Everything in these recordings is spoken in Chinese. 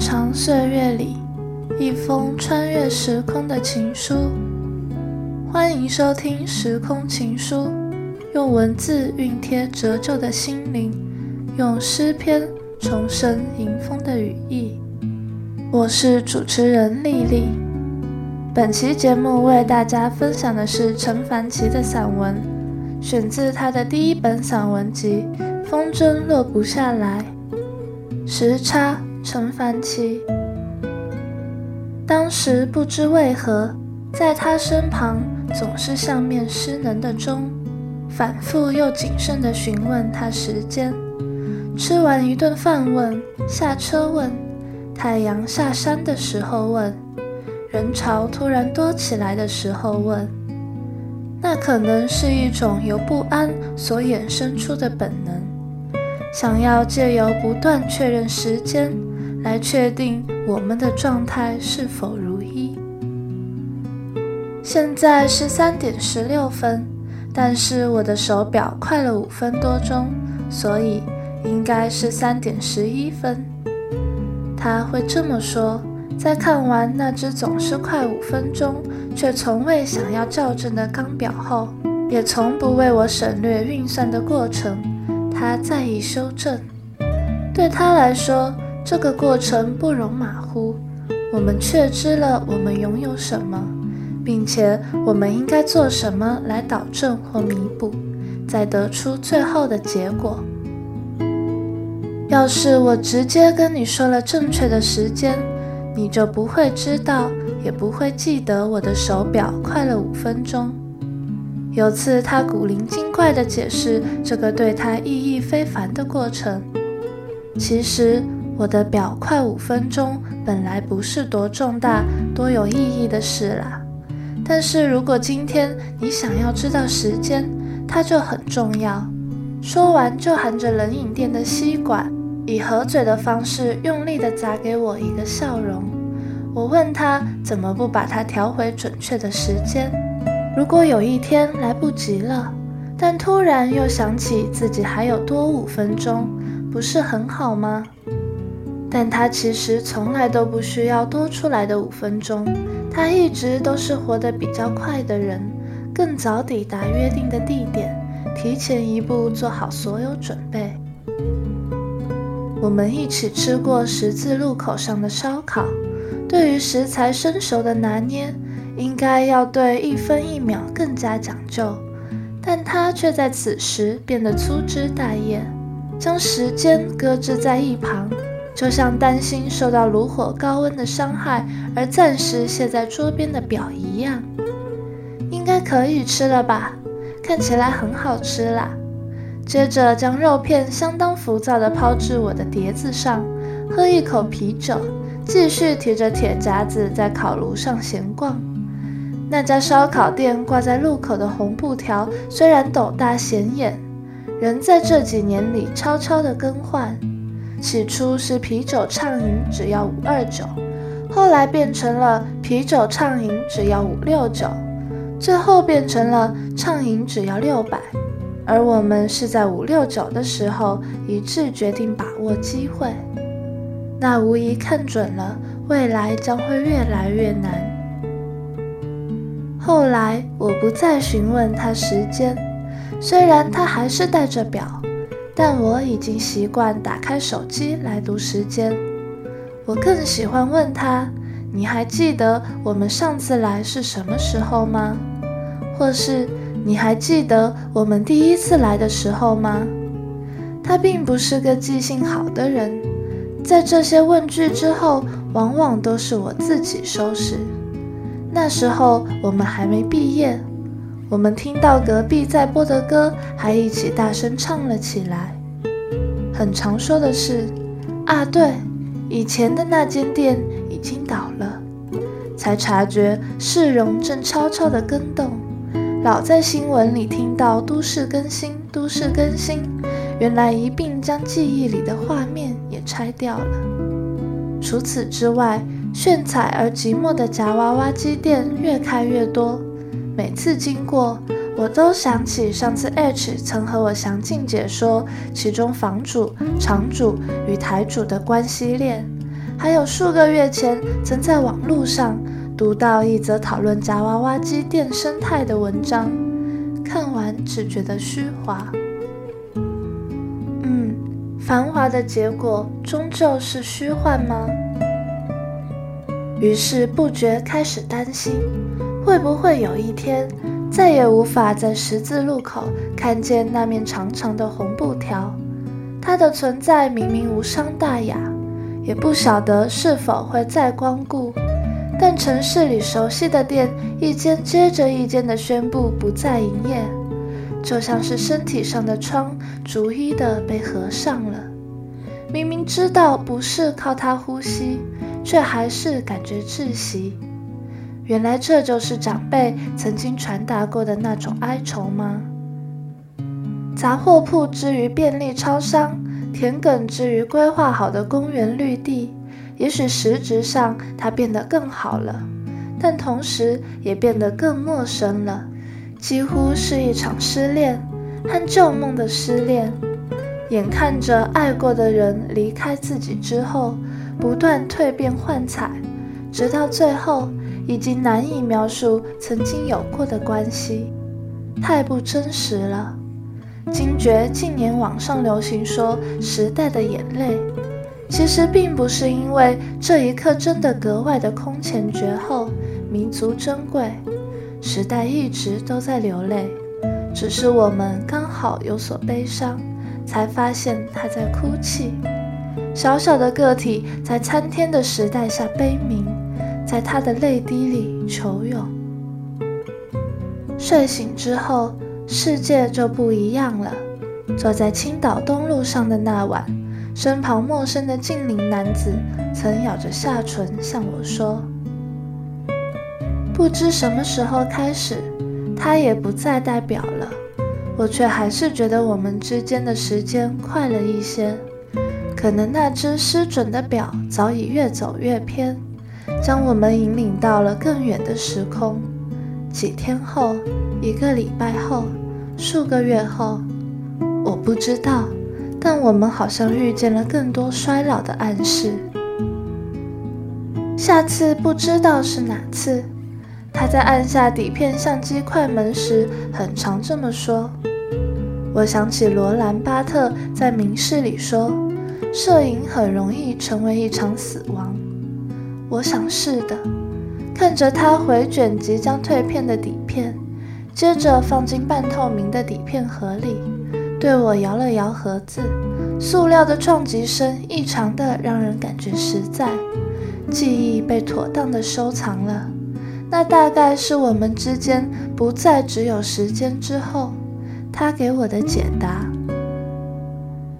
长岁月里，一封穿越时空的情书。欢迎收听《时空情书》，用文字熨贴折旧的心灵，用诗篇重生迎风的羽翼。我是主持人丽丽。本期节目为大家分享的是陈凡奇的散文，选自他的第一本散文集《风筝落不下来》。时差。陈凡奇，当时不知为何，在他身旁总是像面失能的钟，反复又谨慎地询问他时间。吃完一顿饭问，下车问，太阳下山的时候问，人潮突然多起来的时候问。那可能是一种由不安所衍生出的本能，想要借由不断确认时间。来确定我们的状态是否如一。现在是三点十六分，但是我的手表快了五分多钟，所以应该是三点十一分。他会这么说，在看完那只总是快五分钟，却从未想要校正的钢表后，也从不为我省略运算的过程。他在意修正，对他来说。这个过程不容马虎，我们确知了我们拥有什么，并且我们应该做什么来导正或弥补，再得出最后的结果。要是我直接跟你说了正确的时间，你就不会知道，也不会记得我的手表快了五分钟。有次他古灵精怪地解释这个对他意义非凡的过程，其实。我的表快五分钟，本来不是多重大、多有意义的事啦。但是如果今天你想要知道时间，它就很重要。说完，就含着冷饮店的吸管，以合嘴的方式用力地砸给我一个笑容。我问他怎么不把它调回准确的时间？如果有一天来不及了，但突然又想起自己还有多五分钟，不是很好吗？但他其实从来都不需要多出来的五分钟，他一直都是活得比较快的人，更早抵达约定的地点，提前一步做好所有准备。我们一起吃过十字路口上的烧烤，对于食材生熟的拿捏，应该要对一分一秒更加讲究，但他却在此时变得粗枝大叶，将时间搁置在一旁。就像担心受到炉火高温的伤害而暂时卸在桌边的表一样，应该可以吃了吧？看起来很好吃啦。接着将肉片相当浮躁地抛至我的碟子上，喝一口啤酒，继续提着铁夹子在烤炉上闲逛。那家烧烤店挂在路口的红布条虽然斗大显眼，仍在这几年里悄悄地更换。起初是啤酒畅饮只要五二九，后来变成了啤酒畅饮只要五六九，最后变成了畅饮只要六百。而我们是在五六九的时候一致决定把握机会，那无疑看准了未来将会越来越难。后来我不再询问他时间，虽然他还是戴着表。但我已经习惯打开手机来读时间。我更喜欢问他：“你还记得我们上次来是什么时候吗？”或是“你还记得我们第一次来的时候吗？”他并不是个记性好的人，在这些问句之后，往往都是我自己收拾。那时候我们还没毕业。我们听到隔壁在播的歌，还一起大声唱了起来。很常说的是，啊，对，以前的那间店已经倒了，才察觉市容正悄悄地更动。老在新闻里听到都市更新，都市更新，原来一并将记忆里的画面也拆掉了。除此之外，炫彩而寂寞的夹娃娃机店越开越多。每次经过，我都想起上次 H 曾和我详尽解说其中房主、场主与台主的关系链，还有数个月前曾在网络上读到一则讨论夹娃娃机店生态的文章，看完只觉得虚华。嗯，繁华的结果终究是虚幻吗？于是不觉开始担心，会不会有一天再也无法在十字路口看见那面长长的红布条？它的存在明明无伤大雅，也不晓得是否会再光顾。但城市里熟悉的店，一间接着一间的宣布不再营业，就像是身体上的窗逐一的被合上了。明明知道不是靠它呼吸，却还是感觉窒息。原来这就是长辈曾经传达过的那种哀愁吗？杂货铺之于便利超商，田埂之于规划好的公园绿地。也许实质上它变得更好了，但同时也变得更陌生了，几乎是一场失恋和旧梦的失恋。眼看着爱过的人离开自己之后，不断蜕变换彩，直到最后已经难以描述曾经有过的关系，太不真实了。惊觉近年网上流行说时代的眼泪。其实并不是因为这一刻真的格外的空前绝后、弥足珍贵，时代一直都在流泪，只是我们刚好有所悲伤，才发现他在哭泣。小小的个体在参天的时代下悲鸣，在他的泪滴里求永。睡醒之后，世界就不一样了。坐在青岛东路上的那晚。身旁陌生的近龄男子曾咬着下唇向我说：“不知什么时候开始，他也不再戴表了。我却还是觉得我们之间的时间快了一些。可能那只失准的表早已越走越偏，将我们引领到了更远的时空。几天后，一个礼拜后，数个月后，我不知道。”但我们好像遇见了更多衰老的暗示。下次不知道是哪次，他在按下底片相机快门时，很常这么说。我想起罗兰巴特在《明示》里说：“摄影很容易成为一场死亡。”我想是的。看着他回卷即将退片的底片，接着放进半透明的底片盒里。对我摇了摇盒子，塑料的撞击声异常的让人感觉实在，记忆被妥当的收藏了。那大概是我们之间不再只有时间之后，他给我的解答。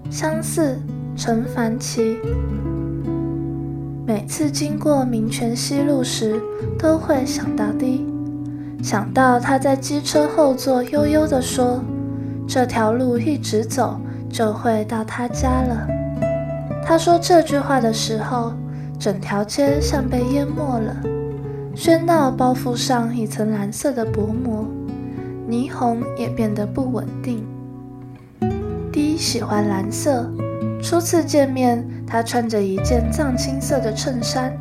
相似，陈凡奇。每次经过民权西路时，都会想到的，想到他在机车后座悠悠地说。这条路一直走就会到他家了。他说这句话的时候，整条街像被淹没了，喧闹包覆上一层蓝色的薄膜，霓虹也变得不稳定。D 喜欢蓝色，初次见面，他穿着一件藏青色的衬衫，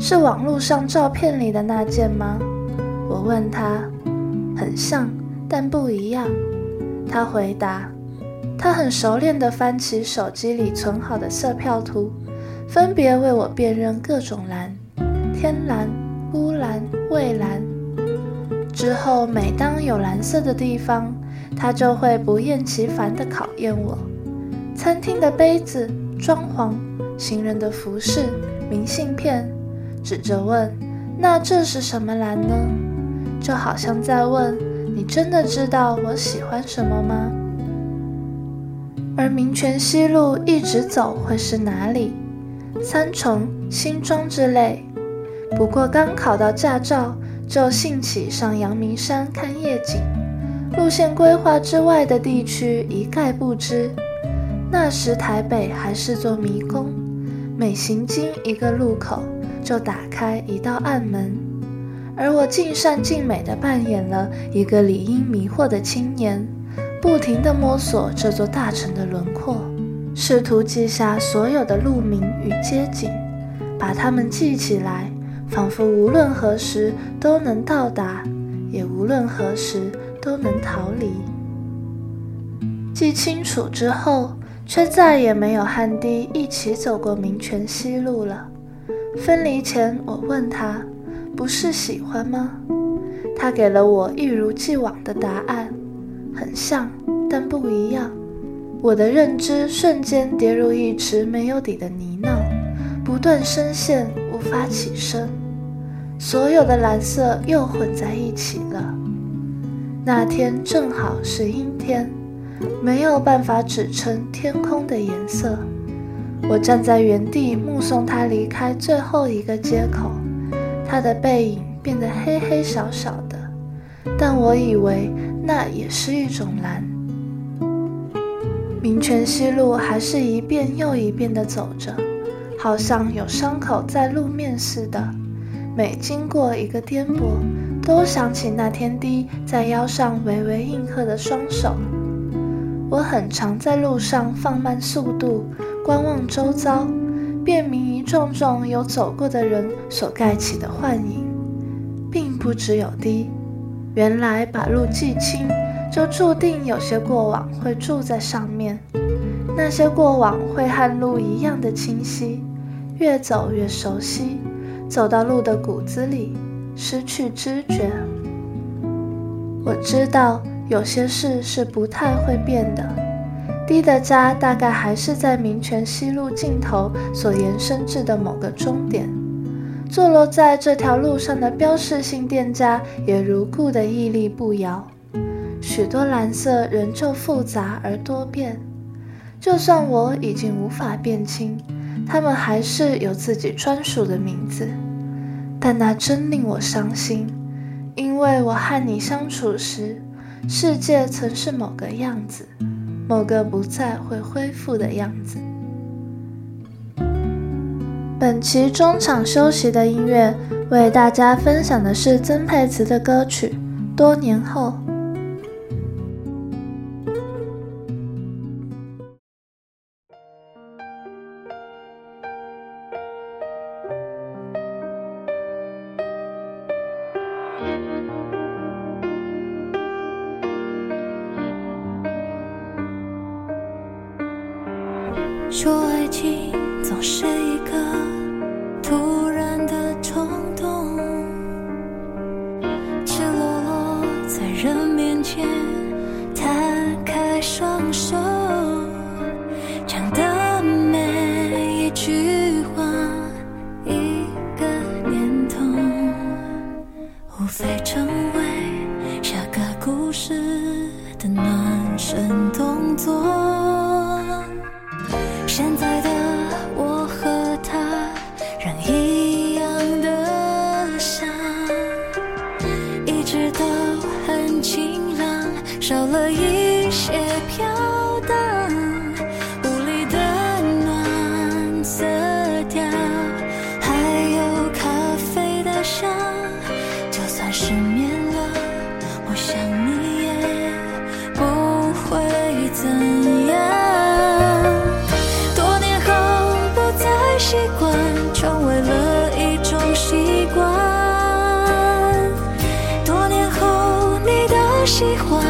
是网络上照片里的那件吗？我问他，很像，但不一样。他回答：“他很熟练地翻起手机里存好的色票图，分别为我辨认各种蓝：天蓝、乌蓝、蔚蓝。之后，每当有蓝色的地方，他就会不厌其烦地考验我。餐厅的杯子、装潢、行人的服饰、明信片，指着问：‘那这是什么蓝呢？’就好像在问。”你真的知道我喜欢什么吗？而民权西路一直走会是哪里？三重、新庄之类。不过刚考到驾照，就兴起上阳明山看夜景，路线规划之外的地区一概不知。那时台北还是座迷宫，每行经一个路口，就打开一道暗门。而我尽善尽美地扮演了一个理应迷惑的青年，不停地摸索这座大城的轮廓，试图记下所有的路名与街景，把它们记起来，仿佛无论何时都能到达，也无论何时都能逃离。记清楚之后，却再也没有和滴一起走过民权西路了。分离前，我问他：“不是喜欢吗？”他给了我一如既往的答案，很像，但不一样。我的认知瞬间跌入一池没有底的泥淖，不断深陷，无法起身。所有的蓝色又混在一起了。那天正好是阴天，没有办法指称天空的颜色。我站在原地目送他离开最后一个街口，他的背影变得黑黑小小的，但我以为那也是一种蓝。民权西路还是一遍又一遍地走着，好像有伤口在路面似的。每经过一个颠簸，都想起那天弟在腰上微微应和的双手。我很常在路上放慢速度，观望周遭，辨明一幢幢有走过的人所盖起的幻影，并不只有低。原来把路记清。就注定有些过往会住在上面，那些过往会和路一样的清晰，越走越熟悉，走到路的骨子里，失去知觉。我知道有些事是不太会变的。弟的家大概还是在民权西路尽头所延伸至的某个终点，坐落在这条路上的标识性店家也如故的屹立不摇。许多蓝色仍旧复杂而多变，就算我已经无法辨清，它们还是有自己专属的名字。但那真令我伤心，因为我和你相处时，世界曾是某个样子，某个不再会恢复的样子。本期中场休息的音乐，为大家分享的是曾沛慈的歌曲《多年后》。去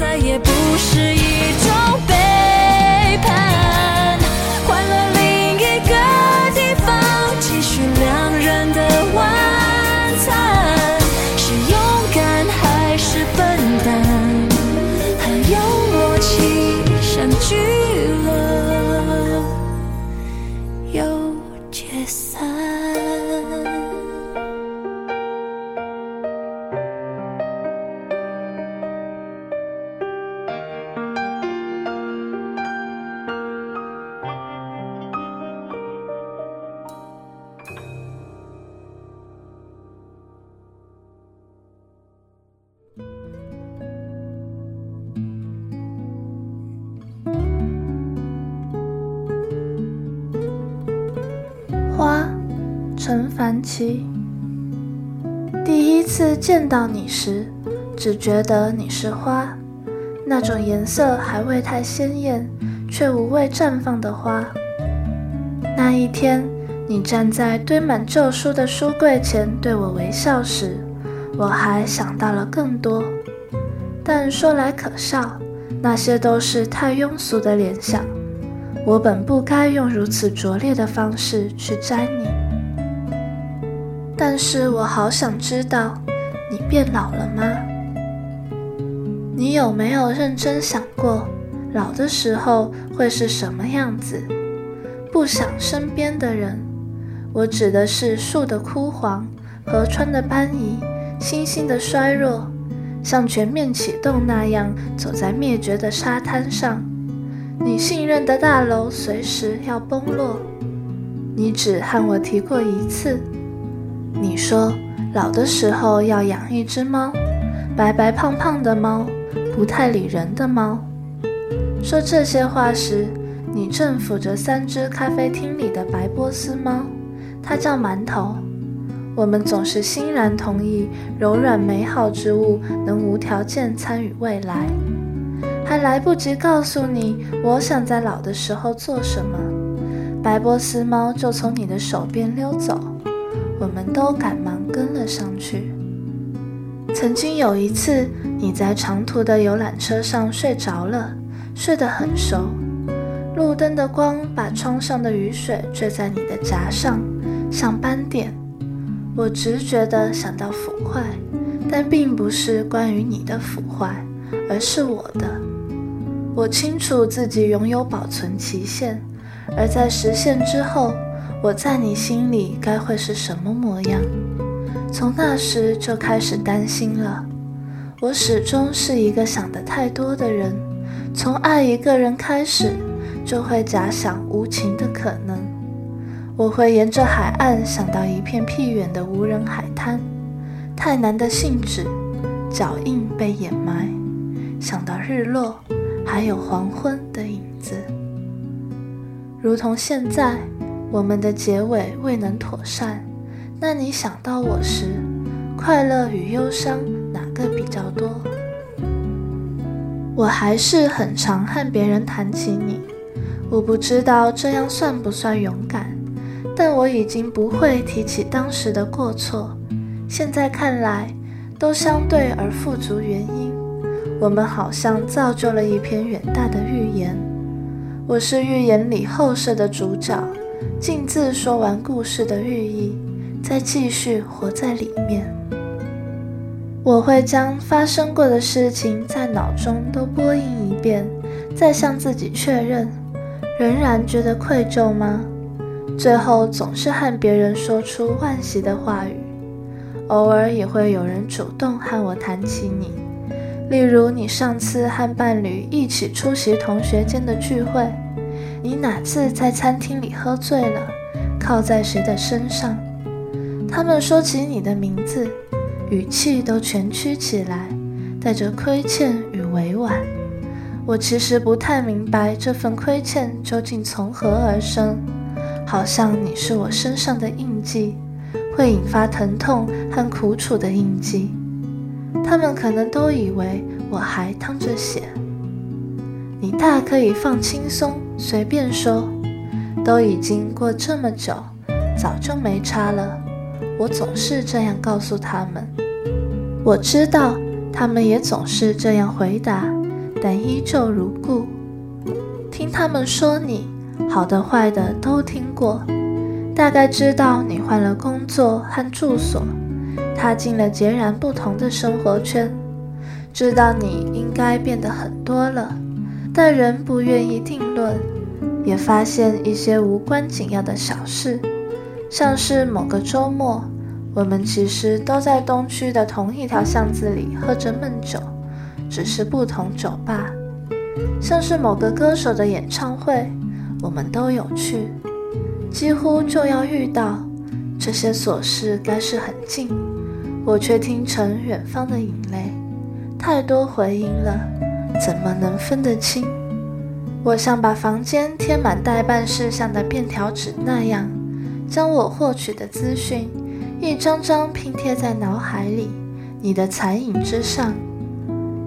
再也不是七，第一次见到你时，只觉得你是花，那种颜色还未太鲜艳，却无畏绽放的花。那一天，你站在堆满旧书的书柜前对我微笑时，我还想到了更多。但说来可笑，那些都是太庸俗的联想。我本不该用如此拙劣的方式去摘你。但是我好想知道，你变老了吗？你有没有认真想过，老的时候会是什么样子？不想身边的人，我指的是树的枯黄、河川的搬移、星星的衰弱，像全面启动那样走在灭绝的沙滩上。你信任的大楼随时要崩落，你只和我提过一次。你说老的时候要养一只猫，白白胖胖的猫，不太理人的猫。说这些话时，你正抚着三只咖啡厅里的白波斯猫，它叫馒头。我们总是欣然同意柔软美好之物能无条件参与未来，还来不及告诉你我想在老的时候做什么，白波斯猫就从你的手边溜走。我们都赶忙跟了上去。曾经有一次，你在长途的游览车上睡着了，睡得很熟。路灯的光把窗上的雨水坠在你的颊上，像斑点。我直觉地想到腐坏，但并不是关于你的腐坏，而是我的。我清楚自己拥有保存期限，而在实现之后。我在你心里该会是什么模样？从那时就开始担心了。我始终是一个想得太多的人，从爱一个人开始，就会假想无情的可能。我会沿着海岸想到一片僻远的无人海滩，太难的信纸，脚印被掩埋，想到日落，还有黄昏的影子，如同现在。我们的结尾未能妥善，那你想到我时，快乐与忧伤哪个比较多？我还是很常和别人谈起你，我不知道这样算不算勇敢，但我已经不会提起当时的过错。现在看来，都相对而富足原因。我们好像造就了一篇远大的预言，我是预言里后设的主角。径自说完故事的寓意，再继续活在里面。我会将发生过的事情在脑中都播映一遍，再向自己确认，仍然觉得愧疚吗？最后总是和别人说出惋惜的话语。偶尔也会有人主动和我谈起你，例如你上次和伴侣一起出席同学间的聚会。你哪次在餐厅里喝醉了，靠在谁的身上？他们说起你的名字，语气都蜷曲起来，带着亏欠与委婉。我其实不太明白这份亏欠究竟从何而生，好像你是我身上的印记，会引发疼痛和苦楚的印记。他们可能都以为我还淌着血。你大可以放轻松。随便说，都已经过这么久，早就没差了。我总是这样告诉他们。我知道他们也总是这样回答，但依旧如故。听他们说你好的坏的都听过，大概知道你换了工作和住所，踏进了截然不同的生活圈，知道你应该变得很多了，但仍不愿意定论。也发现一些无关紧要的小事，像是某个周末，我们其实都在东区的同一条巷子里喝着闷酒，只是不同酒吧；像是某个歌手的演唱会，我们都有去，几乎就要遇到。这些琐事该是很近，我却听成远方的引雷，太多回音了，怎么能分得清？我像把房间贴满待办事项的便条纸那样，将我获取的资讯一张张拼贴在脑海里，你的残影之上。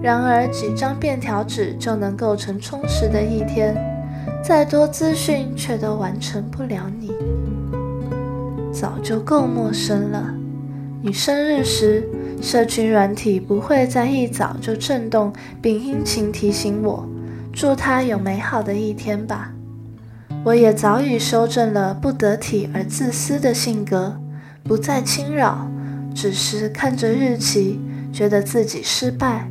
然而，几张便条纸就能构成充实的一天，再多资讯却都完成不了你。早就够陌生了。你生日时，社群软体不会在一早就震动并殷勤提醒我。祝他有美好的一天吧。我也早已修正了不得体而自私的性格，不再侵扰，只是看着日期，觉得自己失败，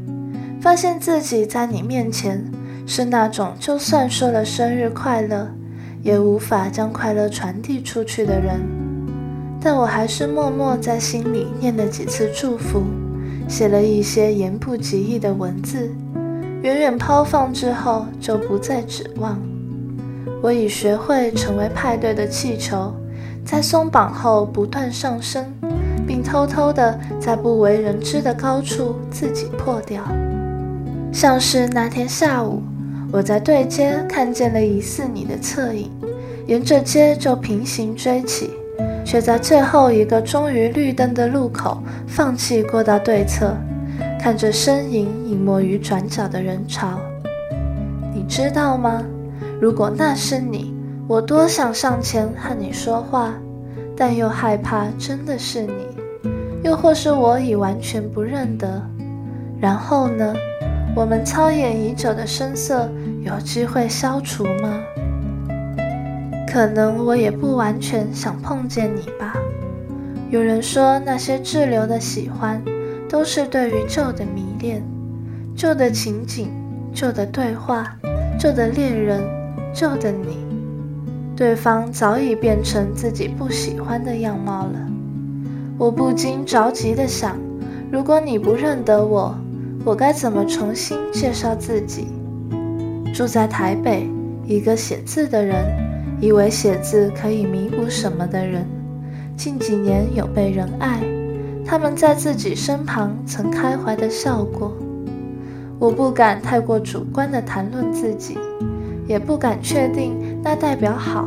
发现自己在你面前是那种就算说了生日快乐，也无法将快乐传递出去的人。但我还是默默在心里念了几次祝福，写了一些言不及义的文字。远远抛放之后，就不再指望。我已学会成为派对的气球，在松绑后不断上升，并偷偷的在不为人知的高处自己破掉。像是那天下午，我在对街看见了疑似你的侧影，沿着街就平行追起，却在最后一个终于绿灯的路口放弃过道对侧。看着身影隐没于转角的人潮，你知道吗？如果那是你，我多想上前和你说话，但又害怕真的是你，又或是我已完全不认得。然后呢？我们操演已久的生涩有机会消除吗？可能我也不完全想碰见你吧。有人说那些滞留的喜欢。都是对于旧的迷恋，旧的情景，旧的对话，旧的恋人，旧的你，对方早已变成自己不喜欢的样貌了。我不禁着急地想，如果你不认得我，我该怎么重新介绍自己？住在台北，一个写字的人，以为写字可以弥补什么的人，近几年有被人爱。他们在自己身旁曾开怀的笑过，我不敢太过主观的谈论自己，也不敢确定那代表好，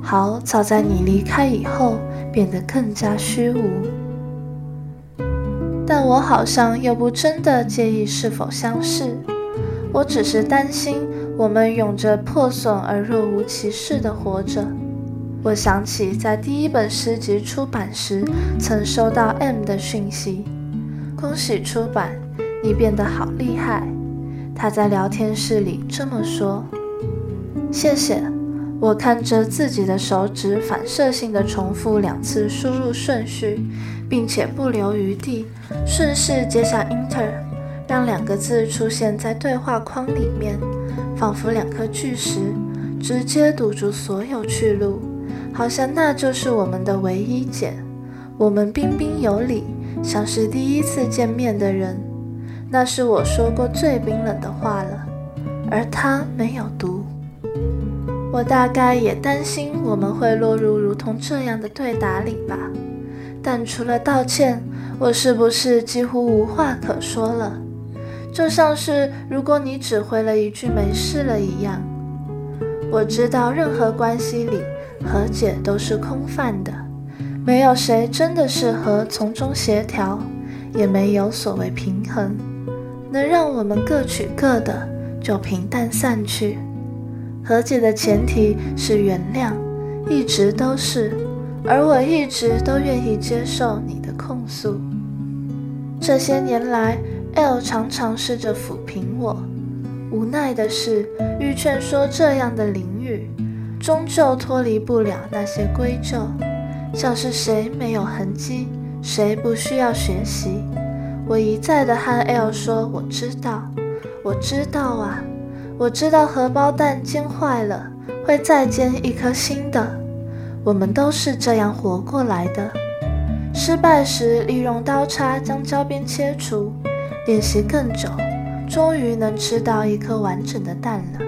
好早在你离开以后变得更加虚无。但我好像又不真的介意是否相识，我只是担心我们永着破损而若无其事的活着。我想起在第一本诗集出版时，曾收到 M 的讯息：“恭喜出版，你变得好厉害。”他在聊天室里这么说。谢谢。我看着自己的手指，反射性地重复两次输入顺序，并且不留余地，顺势接下 Enter，让两个字出现在对话框里面，仿佛两颗巨石，直接堵住所有去路。好像那就是我们的唯一解。我们彬彬有礼，像是第一次见面的人。那是我说过最冰冷的话了，而他没有读。我大概也担心我们会落入如同这样的对答里吧。但除了道歉，我是不是几乎无话可说了？就像是如果你只回了一句没事了一样。我知道任何关系里。和解都是空泛的，没有谁真的适合从中协调，也没有所谓平衡，能让我们各取各的就平淡散去。和解的前提是原谅，一直都是。而我一直都愿意接受你的控诉。这些年来，L 常常试着抚平我，无奈的是，欲劝说这样的淋雨，终究脱离不了那些归咎，像是谁没有痕迹，谁不需要学习。我一再的和 L 说：“我知道，我知道啊，我知道荷包蛋煎坏了会再煎一颗新的。我们都是这样活过来的。失败时，利用刀叉将焦边切除，练习更久，终于能吃到一颗完整的蛋了。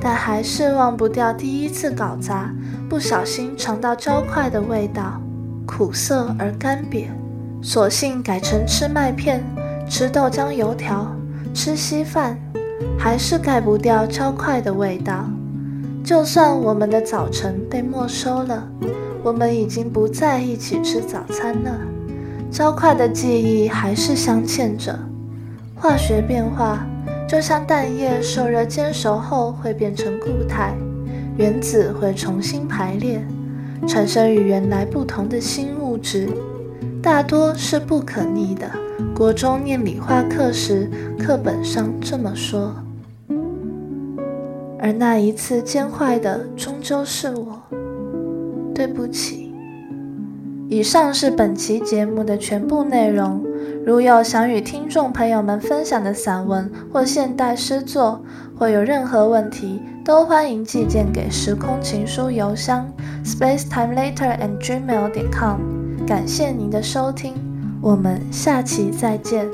但还是忘不掉第一次搞砸，不小心尝到焦块的味道，苦涩而干瘪。”索性改成吃麦片、吃豆浆油条、吃稀饭，还是盖不掉焦块的味道。就算我们的早晨被没收了，我们已经不再一起吃早餐了，焦块的记忆还是镶嵌着。化学变化就像蛋液受热煎熟后会变成固态，原子会重新排列，产生与原来不同的新物质。大多是不可逆的。国中念理化课时，课本上这么说。而那一次煎坏的，终究是我。对不起。以上是本期节目的全部内容。如有想与听众朋友们分享的散文或现代诗作，或有任何问题，都欢迎寄件给时空情书邮箱 space time later and gmail 点 com。感谢您的收听，我们下期再见。